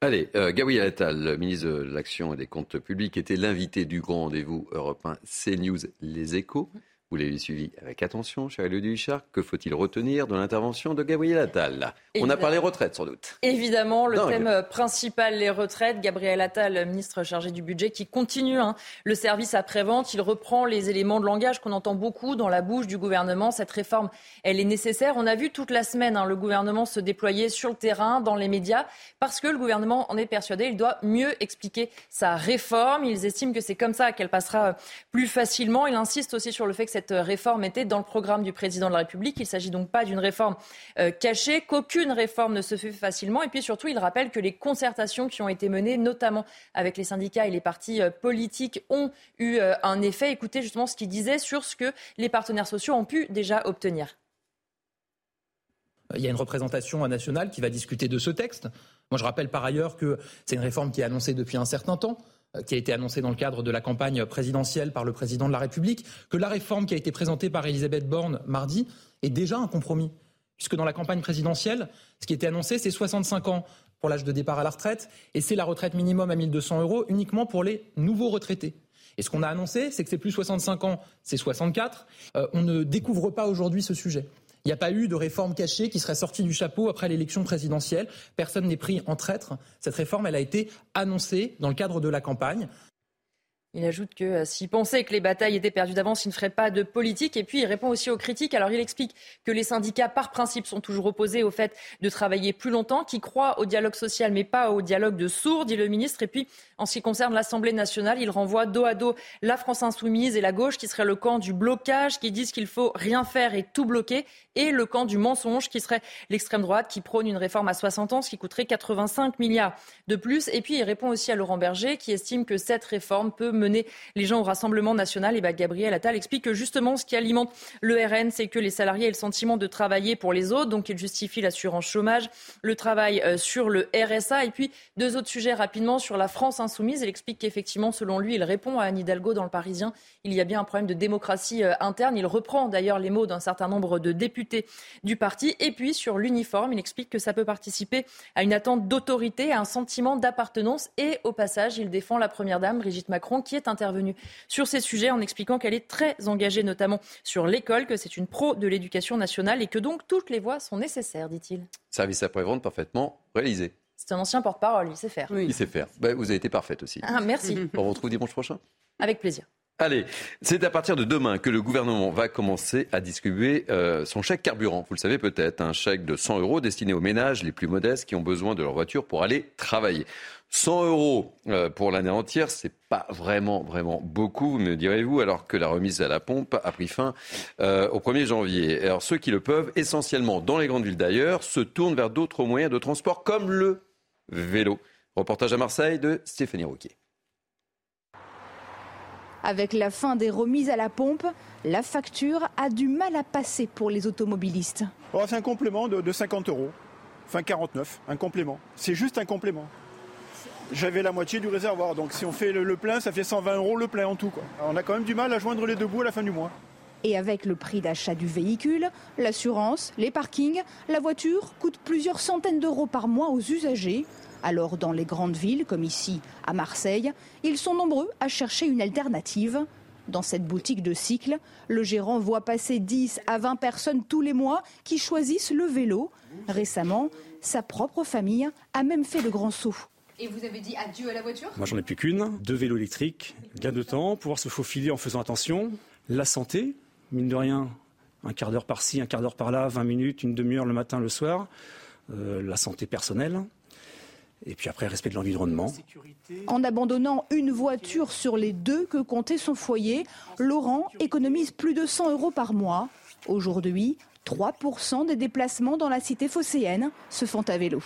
Allez, euh, Gabriel Attal, le ministre de l'Action et des Comptes Publics, était l'invité du grand rendez-vous européen CNews Les Échos. Vous l'avez suivi avec attention, cher Elodie Huchard. Que faut-il retenir de l'intervention de Gabriel Attal? On a parlé retraite, sans doute. Évidemment, le thème principal, les retraites. Gabriel Attal, ministre chargé du budget, qui continue hein, le service après-vente. Il reprend les éléments de langage qu'on entend beaucoup dans la bouche du gouvernement. Cette réforme, elle est nécessaire. On a vu toute la semaine hein, le gouvernement se déployer sur le terrain, dans les médias, parce que le gouvernement en est persuadé. Il doit mieux expliquer sa réforme. Ils estiment que c'est comme ça qu'elle passera plus facilement. Il insiste aussi sur le fait que cette cette réforme était dans le programme du président de la République. Il ne s'agit donc pas d'une réforme euh, cachée, qu'aucune réforme ne se fait facilement. Et puis surtout, il rappelle que les concertations qui ont été menées, notamment avec les syndicats et les partis euh, politiques, ont eu euh, un effet. Écoutez justement ce qu'il disait sur ce que les partenaires sociaux ont pu déjà obtenir. Il y a une représentation nationale qui va discuter de ce texte. Moi, je rappelle par ailleurs que c'est une réforme qui est annoncée depuis un certain temps. Euh, qui a été annoncé dans le cadre de la campagne présidentielle par le président de la République, que la réforme qui a été présentée par Elisabeth Borne mardi est déjà un compromis. Puisque dans la campagne présidentielle, ce qui était annoncé, c'est 65 ans pour l'âge de départ à la retraite, et c'est la retraite minimum à 1200 euros uniquement pour les nouveaux retraités. Et ce qu'on a annoncé, c'est que c'est plus 65 ans, c'est 64. Euh, on ne découvre pas aujourd'hui ce sujet. Il n'y a pas eu de réforme cachée qui serait sortie du chapeau après l'élection présidentielle. Personne n'est pris en traître. Cette réforme, elle a été annoncée dans le cadre de la campagne. Il ajoute que euh, s'il pensait que les batailles étaient perdues d'avance, il ne ferait pas de politique. Et puis, il répond aussi aux critiques. Alors, il explique que les syndicats, par principe, sont toujours opposés au fait de travailler plus longtemps, qui croient au dialogue social, mais pas au dialogue de sourds, dit le ministre. Et puis, en ce qui concerne l'Assemblée nationale, il renvoie dos à dos la France insoumise et la gauche, qui serait le camp du blocage, qui disent qu'il faut rien faire et tout bloquer, et le camp du mensonge, qui serait l'extrême droite, qui prône une réforme à 60 ans, ce qui coûterait 85 milliards de plus. Et puis, il répond aussi à Laurent Berger, qui estime que cette réforme peut mener les gens au Rassemblement national. Et bah, Gabriel Attal explique que justement, ce qui alimente le RN, c'est que les salariés aient le sentiment de travailler pour les autres. Donc, il justifie l'assurance chômage, le travail euh, sur le RSA. Et puis, deux autres sujets rapidement sur la France insoumise. Il explique qu'effectivement, selon lui, il répond à Anne Hidalgo dans le Parisien. Il y a bien un problème de démocratie euh, interne. Il reprend d'ailleurs les mots d'un certain nombre de députés du parti. Et puis, sur l'uniforme, il explique que ça peut participer à une attente d'autorité, à un sentiment d'appartenance. Et au passage, il défend la première dame, Brigitte Macron, qui est intervenue sur ces sujets en expliquant qu'elle est très engagée notamment sur l'école, que c'est une pro de l'éducation nationale et que donc toutes les voix sont nécessaires, dit-il. Service après-vente parfaitement réalisé. C'est un ancien porte-parole, il sait faire. Il sait faire. Bah, vous avez été parfaite aussi. Ah, merci. On vous retrouve dimanche prochain. Avec plaisir. Allez, c'est à partir de demain que le gouvernement va commencer à distribuer euh, son chèque carburant. Vous le savez peut-être, un chèque de 100 euros destiné aux ménages les plus modestes qui ont besoin de leur voiture pour aller travailler. 100 euros euh, pour l'année entière, c'est pas vraiment, vraiment beaucoup, me direz-vous, alors que la remise à la pompe a pris fin euh, au 1er janvier. Alors ceux qui le peuvent, essentiellement dans les grandes villes d'ailleurs, se tournent vers d'autres moyens de transport comme le vélo. Reportage à Marseille de Stéphanie Rouquier. Avec la fin des remises à la pompe, la facture a du mal à passer pour les automobilistes. Oh, c'est un complément de, 50 euros, enfin 49, un complément. C'est juste un complément. J'avais la moitié du réservoir, donc si on fait le, plein, ça fait 120 euros le plein en tout. on a quand même du mal à joindre les deux bouts à la fin du mois. Et avec le prix d'achat du véhicule, l'assurance, les parkings, la voiture coûte plusieurs centaines d'euros par mois aux usagers. Alors dans les grandes villes, comme ici à Marseille, ils sont nombreux à chercher une alternative. Dans cette boutique de cycle, le gérant voit passer 10 à 20 personnes tous les mois qui choisissent le vélo. Récemment, sa propre famille a même fait le grand saut. Et vous avez dit adieu à la voiture? Moi j'en ai plus qu'une, deux vélos électriques, gain de temps, pouvoir se faufiler en faisant attention, la santé, mine de rien, un quart d'heure par-ci, un quart d'heure par-là, 20 minutes, une demi-heure le matin, le soir, euh, la santé personnelle, et puis après, respect de l'environnement. En abandonnant une voiture sur les deux que comptait son foyer, Laurent économise plus de 100 euros par mois. Aujourd'hui, 3% des déplacements dans la cité phocéenne se font à vélo.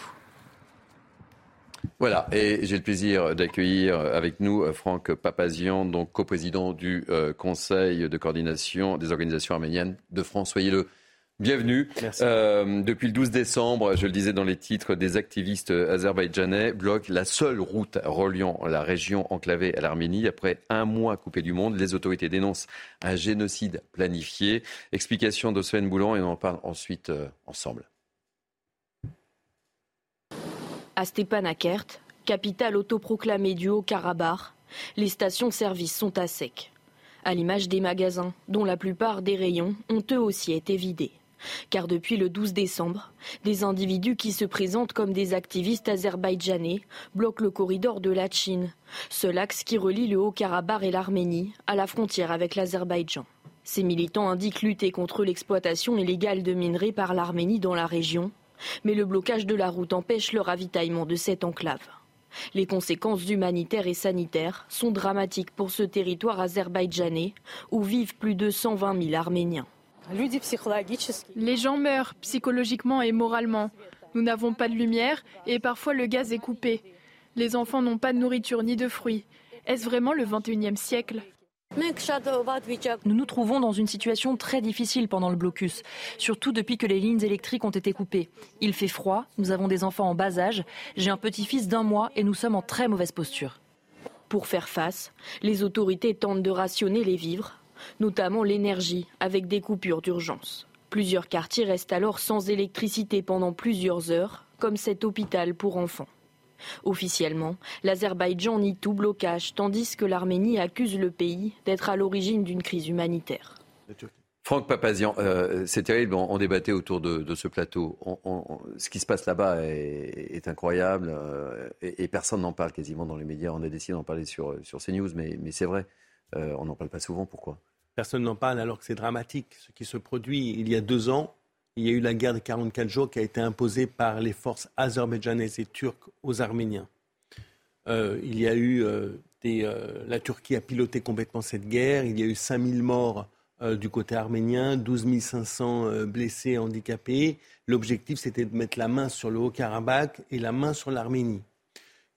Voilà, et j'ai le plaisir d'accueillir avec nous Franck Papazian, donc coprésident du euh, Conseil de coordination des organisations arméniennes de France. Soyez le Bienvenue. Euh, depuis le 12 décembre, je le disais dans les titres, des activistes azerbaïdjanais bloquent la seule route reliant la région enclavée à l'Arménie. Après un mois coupé du monde, les autorités dénoncent un génocide planifié. Explication de Sven Boulan et on en parle ensuite euh, ensemble. À Stepanakert, capitale autoproclamée du Haut-Karabakh, les stations-service sont à sec. À l'image des magasins, dont la plupart des rayons ont eux aussi été vidés. Car depuis le 12 décembre, des individus qui se présentent comme des activistes azerbaïdjanais bloquent le corridor de la Chine, seul axe qui relie le Haut-Karabakh et l'Arménie à la frontière avec l'Azerbaïdjan. Ces militants indiquent lutter contre l'exploitation illégale de minerais par l'Arménie dans la région, mais le blocage de la route empêche le ravitaillement de cette enclave. Les conséquences humanitaires et sanitaires sont dramatiques pour ce territoire azerbaïdjanais où vivent plus de 120 000 Arméniens. Les gens meurent psychologiquement et moralement. Nous n'avons pas de lumière et parfois le gaz est coupé. Les enfants n'ont pas de nourriture ni de fruits. Est-ce vraiment le 21e siècle? Nous nous trouvons dans une situation très difficile pendant le blocus, surtout depuis que les lignes électriques ont été coupées. Il fait froid, nous avons des enfants en bas âge, j'ai un petit-fils d'un mois et nous sommes en très mauvaise posture. Pour faire face, les autorités tentent de rationner les vivres, notamment l'énergie, avec des coupures d'urgence. Plusieurs quartiers restent alors sans électricité pendant plusieurs heures, comme cet hôpital pour enfants. Officiellement, l'Azerbaïdjan nie tout blocage, tandis que l'Arménie accuse le pays d'être à l'origine d'une crise humanitaire. Franck Papazian, euh, c'est terrible, on, débattait autour de, ce plateau. ce qui se passe là-bas est, incroyable euh, et, personne n'en parle quasiment dans les médias. On a décidé d'en parler sur, CNews, mais c'est vrai, euh, on n'en parle pas souvent. Pourquoi? Personne n'en parle alors que c'est dramatique. Ce qui se produit il y a deux ans, il y a eu la guerre de 44 jours qui a été imposée par les forces azerbaïdjanaises et turques aux Arméniens. Euh, il y a eu euh, la Turquie a piloté complètement cette guerre. Il y a eu 5000 morts du côté arménien, 12 500 blessés, handicapés. L'objectif, c'était de mettre la main sur le Haut-Karabakh et la main sur l'Arménie.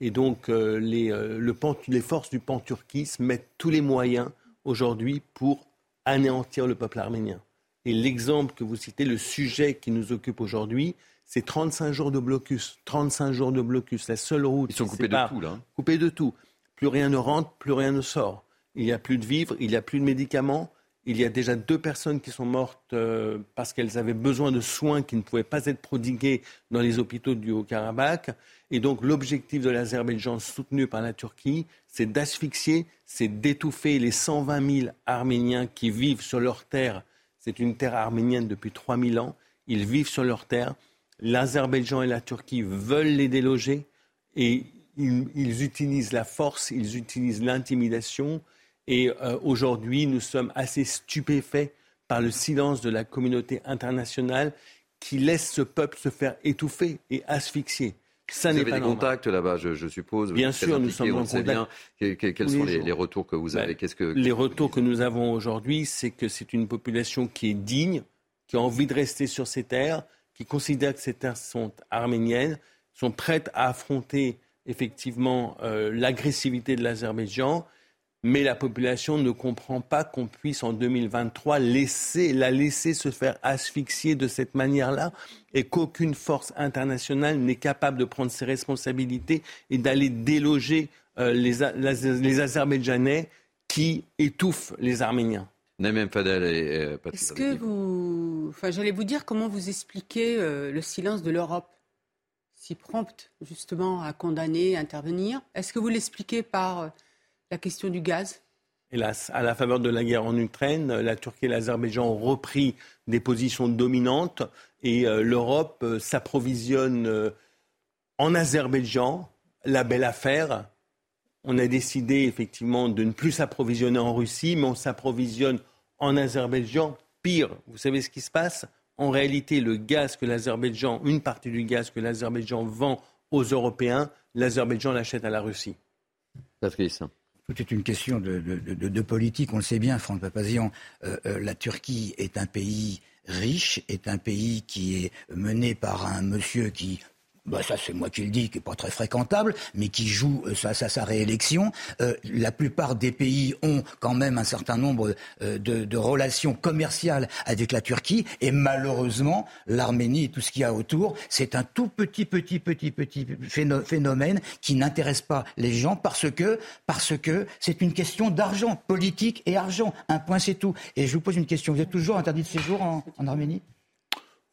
Et donc, les, le les forces du pan-turquisme mettent tous les moyens aujourd'hui pour anéantir le peuple arménien. Et l'exemple que vous citez, le sujet qui nous occupe aujourd'hui, c'est 35 jours de blocus. 35 jours de blocus. La seule route. Ils sont coupés de tout, là. Hein. Coupés de tout. Plus rien ne rentre, plus rien ne sort. Il n'y a plus de vivres, il n'y a plus de médicaments. Il y a déjà deux personnes qui sont mortes euh, parce qu'elles avaient besoin de soins qui ne pouvaient pas être prodigués dans les hôpitaux du Haut-Karabakh. Et donc l'objectif de l'Azerbaïdjan soutenu par la Turquie, c'est d'asphyxier, c'est d'étouffer les 120 000 Arméniens qui vivent sur leur terre. C'est une terre arménienne depuis 3000 ans. Ils vivent sur leur terre. L'Azerbaïdjan et la Turquie veulent les déloger et ils, utilisent la force, ils utilisent l'intimidation Et euh, aujourd'hui, nous sommes assez stupéfaits par le silence de la communauté internationale qui laisse ce peuple se faire étouffer et asphyxier. Ça vous avez des contacts là-bas, je, suppose. Bien sûr, nous sommes en contact. Quels sont les, retours que vous avez? Ben, que... Les retours que nous avons aujourd'hui, c'est que c'est une population qui est digne, qui a envie de rester sur ces terres, qui considère que ces terres sont arméniennes, sont prêtes à affronter effectivement euh, l'agressivité de l'Azerbaïdjan mais la population ne comprend pas qu'on puisse en 2023 laisser, la laisser se faire asphyxier de cette manière-là et qu'aucune force internationale n'est capable de prendre ses responsabilités et d'aller déloger euh, les, les, Azerbaïdjanais qui étouffent les Arméniens. Namem Fadel et euh, Est-ce que vous, enfin, j'allais vous dire comment vous expliquez euh, le silence de l'Europe, si prompte justement à condamner, à intervenir? Est-ce que vous l'expliquez par la question du gaz Hélas, à la faveur de la guerre en Ukraine, la Turquie et l'Azerbaïdjan ont repris des positions dominantes et euh, l'Europe euh, s'approvisionne euh, en Azerbaïdjan. La belle affaire. On a décidé effectivement de ne plus s'approvisionner en Russie, mais on s'approvisionne en Azerbaïdjan. Pire, vous savez ce qui se passe? En réalité, le gaz que l'Azerbaïdjan, une partie du gaz que l'Azerbaïdjan vend aux Européens, l'Azerbaïdjan l'achète à la Russie. Patrice. Tout est une question de, politique. On le sait bien, Franck Papazian. Euh, euh, la Turquie est un pays riche, est un pays qui est mené par un monsieur qui bah ça c'est moi qui le dis, qui est pas très fréquentable, mais qui joue euh, sa, sa, réélection. Euh, la plupart des pays ont quand même un certain nombre euh, de, relations commerciales avec la Turquie, et malheureusement, l'Arménie et tout ce qu'il y a autour, c'est un tout petit, petit, petit, petit phénomène qui n'intéresse pas les gens parce que parce que c'est une question d'argent, politique et argent. Un point, c'est tout. Et je vous pose une question. Vous êtes toujours interdit de séjour en Arménie?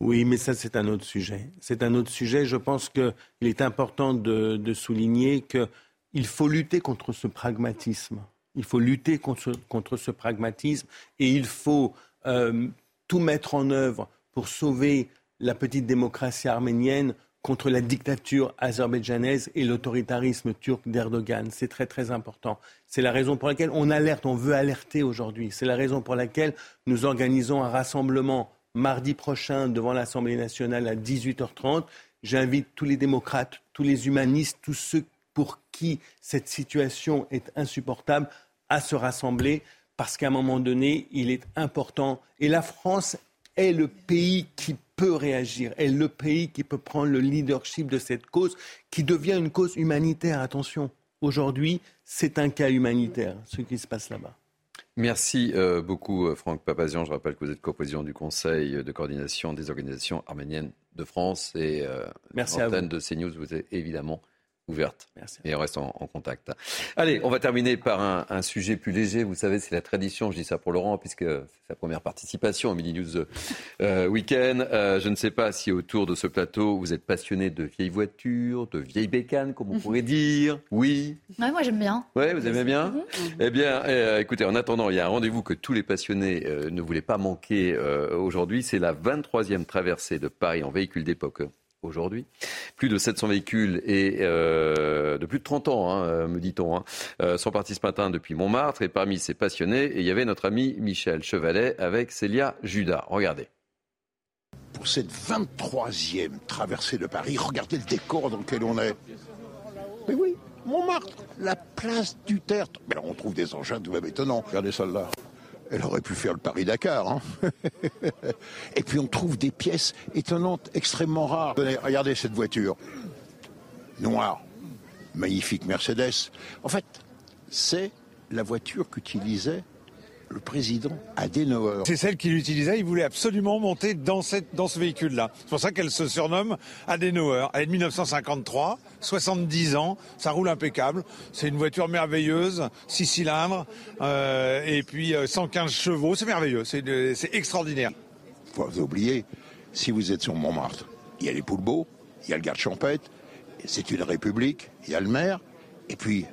Oui, mais ça, c'est un autre sujet. C'est un autre sujet. Je pense qu'il est important de, souligner qu'il faut lutter contre ce pragmatisme. Il faut lutter contre, ce pragmatisme et il faut euh, tout mettre en œuvre pour sauver la petite démocratie arménienne contre la dictature azerbaïdjanaise et l'autoritarisme turc d'Erdogan. C'est très très important. C'est la raison pour laquelle on alerte, on veut alerter aujourd'hui. C'est la raison pour laquelle nous organisons un rassemblement mardi prochain devant l'Assemblée nationale à 18h30. J'invite tous les démocrates, tous les humanistes, tous ceux pour qui cette situation est insupportable à se rassembler parce qu'à un moment donné, il est important. Et la France est le pays qui peut réagir, est le pays qui peut prendre le leadership de cette cause qui devient une cause humanitaire. Attention, aujourd'hui, c'est un cas humanitaire, ce qui se passe là-bas. Merci euh, beaucoup, euh, Franck Papazian. Je rappelle que vous êtes co-président du Conseil de coordination des organisations arméniennes de France et euh, l'antenne de CNews. Vous êtes évidemment ouverte. Merci. Et on reste en, contact. Allez, on va terminer par un, sujet plus léger. Vous savez, c'est la tradition. Je dis ça pour Laurent, puisque c'est sa première participation au Mini News euh, Weekend. Euh, je ne sais pas si autour de ce plateau, vous êtes passionné de vieilles voitures, de vieilles bécanes, comme on pourrait dire. Oui. Ouais, moi j'aime bien. Oui, vous aimez bien mhm. Eh bien, euh, écoutez, en attendant, il y a un rendez-vous que tous les passionnés ne voulaient pas manquer aujourd'hui. C'est la 23e traversée de Paris en véhicule d'époque aujourd'hui. Plus de 700 véhicules et euh, de plus de 30 ans, hein, euh, me dit-on, hein, euh, sont partis ce matin depuis Montmartre. Et parmi ces passionnés, il y avait notre ami Michel Chevalet avec Célia Judas. Regardez. Pour cette 23e traversée de Paris, regardez le décor dans lequel on est. Mais oui, Montmartre, la place du Tertre. Mais on trouve des engins tout même étonnants. Regardez celle-là. Elle aurait pu faire le Paris-Dakar. Hein *laughs* Et puis on trouve des pièces étonnantes, extrêmement rares. Regardez cette voiture. Noire. Magnifique Mercedes. En fait, c'est la voiture qu'utilisait le président Adenauer. C'est celle qu'il utilisait, il voulait absolument monter dans, cette, dans ce véhicule-là. C'est pour ça qu'elle se surnomme Adenauer. Elle est de 1953, 70 ans, ça roule impeccable. C'est une voiture merveilleuse, 6 cylindres, euh, et puis 115 euh, chevaux, c'est merveilleux, c'est extraordinaire. Faut vous oublier, si vous êtes sur Montmartre, il y a les Poulbeaux, il y a le garde champêtre, c'est une république, il y a le maire, et puis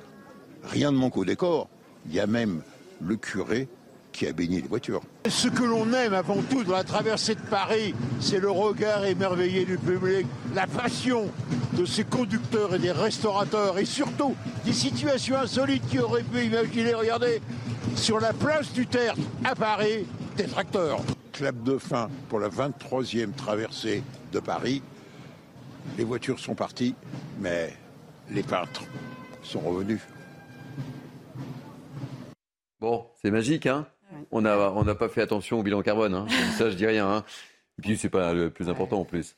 rien ne manque au décor. Il y a même le curé qui a baigné les voitures. Ce que l'on aime avant tout dans la traversée de Paris, c'est le regard émerveillé du public, la passion de ces conducteurs et des restaurateurs, et surtout des situations insolites qui auraient pu imaginer. Regardez, sur la place du Tertre à Paris des tracteurs. Clap de fin pour la 23e traversée de Paris. Les voitures sont parties, mais les peintres sont revenus. Bon, c'est magique, hein? On n'a on pas fait attention au bilan carbone. Hein. Ça, je dis rien. Hein. Et puis, c'est pas le plus important en plus.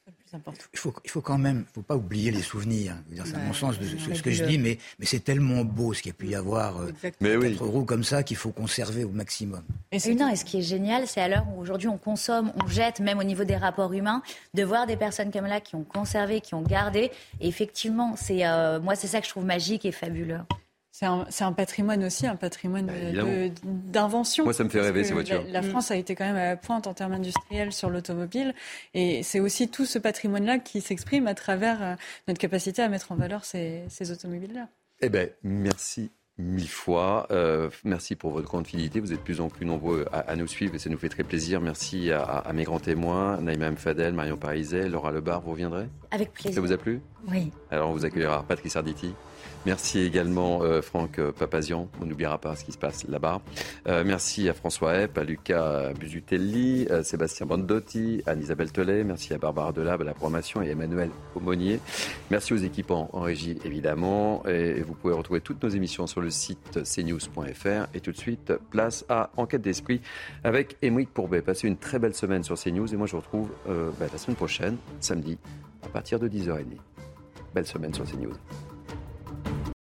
Il faut, il faut quand même, faut pas oublier les souvenirs. C'est à mon sens de ce, que je dis, mais, mais c'est tellement beau ce qu'il y a pu y avoir. Euh, mais oui. roues comme ça qu'il faut conserver au maximum. Et, non, et ce qui est génial, c'est à l'heure où aujourd'hui on consomme, on jette, même au niveau des rapports humains, de voir des personnes comme là qui ont conservé, qui ont gardé. Et effectivement, c'est euh, moi, c'est ça que je trouve magique et fabuleux. C'est un, patrimoine aussi, un patrimoine bah, d'invention. Moi, ça me fait rêver ces voitures. La, mm. France a été quand même à la pointe en termes industriels sur l'automobile. Et c'est aussi tout ce patrimoine-là qui s'exprime à travers euh, notre capacité à mettre en valeur ces, automobiles-là. Eh bien, merci mille fois. Euh, merci pour votre grande fidélité. Vous êtes de plus en plus nombreux à, nous suivre et ça nous fait très plaisir. Merci à, mes grands témoins, Naïma Fadel, Marion Pariset, Laura Lebar. Vous reviendrez? Avec plaisir. Ça vous a plu? Oui. Alors on vous accueillera Patrice Arditi. Merci également euh, Franck euh, Papazian, on n'oubliera pas ce qui se passe là-bas. Euh, merci à François Epp, à Lucas Busutelli, à Sébastien Bandotti, à Isabelle Telet, merci à Barbara Delab à la programmation et à Emmanuel Aumonier. Merci aux équipants en régie évidemment. Et vous pouvez retrouver toutes nos émissions sur le site cnews.fr. Et tout de suite, place à Enquête d'esprit avec Émeric Pourbet. Passez une très belle semaine sur CNews et moi je vous retrouve bah, la semaine prochaine, samedi, à partir de 10h30. Belle semaine sur CNews.